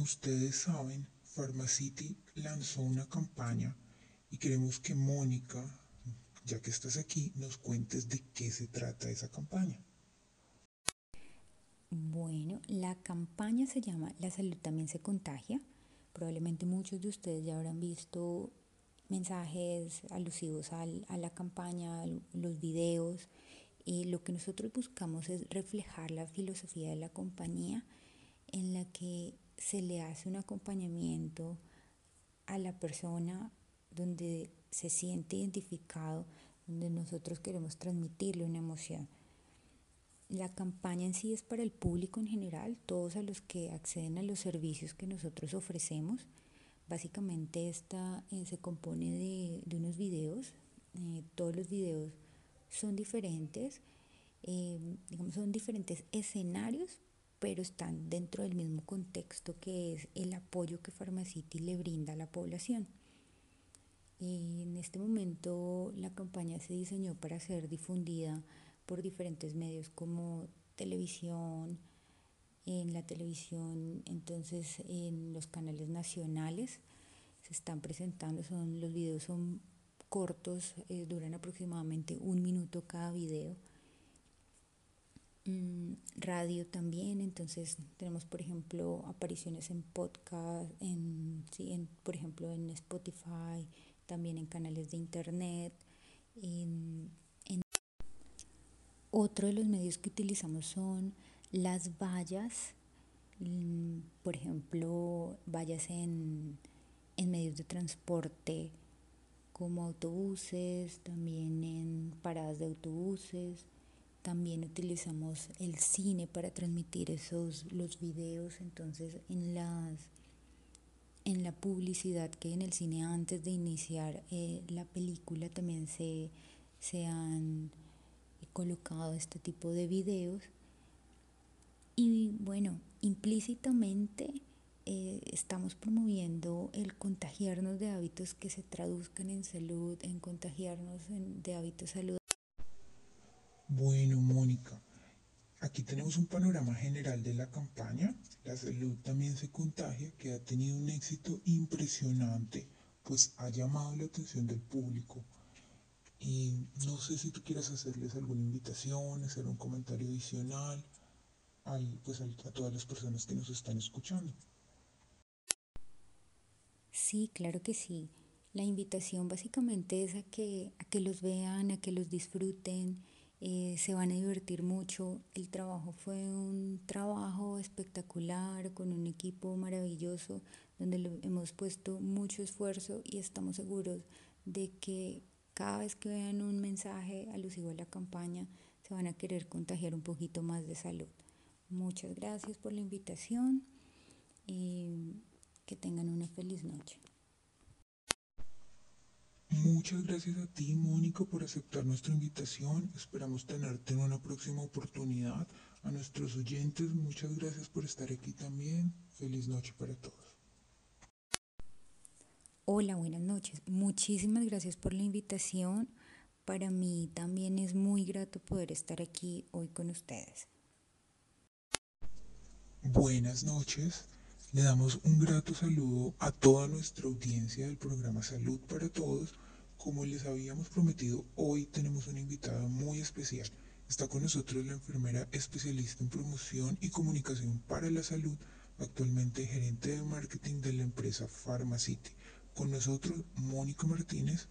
Ustedes saben, Pharmacity lanzó una campaña y queremos que Mónica, ya que estás aquí, nos cuentes de qué se trata esa campaña. Bueno, la campaña se llama La salud también se contagia. Probablemente muchos de ustedes ya habrán visto mensajes alusivos a la campaña, los videos. Y lo que nosotros buscamos es reflejar la filosofía de la compañía en la que se le hace un acompañamiento a la persona donde se siente identificado, donde nosotros queremos transmitirle una emoción. La campaña en sí es para el público en general, todos a los que acceden a los servicios que nosotros ofrecemos. Básicamente esta eh, se compone de, unos videos, eh, todos los videos son diferentes, eh, son diferentes escenarios, pero están dentro del mismo contexto que es el apoyo que Pharmacity le brinda a la población. Y en este momento la campaña se diseñó para ser difundida por diferentes medios como televisión, en la televisión, entonces en los canales nacionales se están presentando, son, los videos son cortos, eh, duran aproximadamente un minuto cada video. Mm, radio también, entonces tenemos por ejemplo apariciones en podcast, en, sí, por ejemplo en Spotify, también en canales de internet, en otro de los medios que utilizamos son las vallas, mm, por ejemplo, vallas en, medios de transporte como autobuses, también en paradas de autobuses. También utilizamos el cine para transmitir esos los videos, entonces en las en la publicidad que en el cine antes de iniciar eh, la película también se, se han colocado este tipo de videos y bueno, implícitamente eh, estamos promoviendo el contagiarnos de hábitos que se traduzcan en salud, en contagiarnos de hábitos saludables. Bueno, Mónica, aquí tenemos un panorama general de la campaña. La salud también se contagia, que ha tenido un éxito impresionante, pues ha llamado la atención del público y no sé si tú quieras hacerles alguna invitación, hacer un comentario adicional pues, a todas las personas que nos están escuchando. Sí, claro que sí. La invitación básicamente es a que, a que los vean, a que los disfruten, eh, se van a divertir mucho. El trabajo fue un trabajo espectacular con un equipo maravilloso donde hemos puesto mucho esfuerzo y estamos seguros de que cada vez que vean un mensaje alusivo a la campaña, se van a querer contagiar un poquito más de salud. Muchas gracias por la invitación y que tengan una feliz noche. Muchas gracias a ti, Mónica, por aceptar nuestra invitación. Esperamos tenerte en una próxima oportunidad. A nuestros oyentes, muchas gracias por estar aquí también. Feliz noche para todos. Hola, buenas noches. Muchísimas gracias por la invitación. Para mí también es muy grato poder estar aquí hoy con ustedes. Buenas noches. Le damos un grato saludo a toda nuestra audiencia del programa Salud para Todos. Como les habíamos prometido, hoy tenemos una invitada muy especial. Está con nosotros la enfermera especialista en promoción y comunicación para la salud, actualmente gerente de marketing de la empresa Pharmacity. Con nosotros, Mónica Martínez.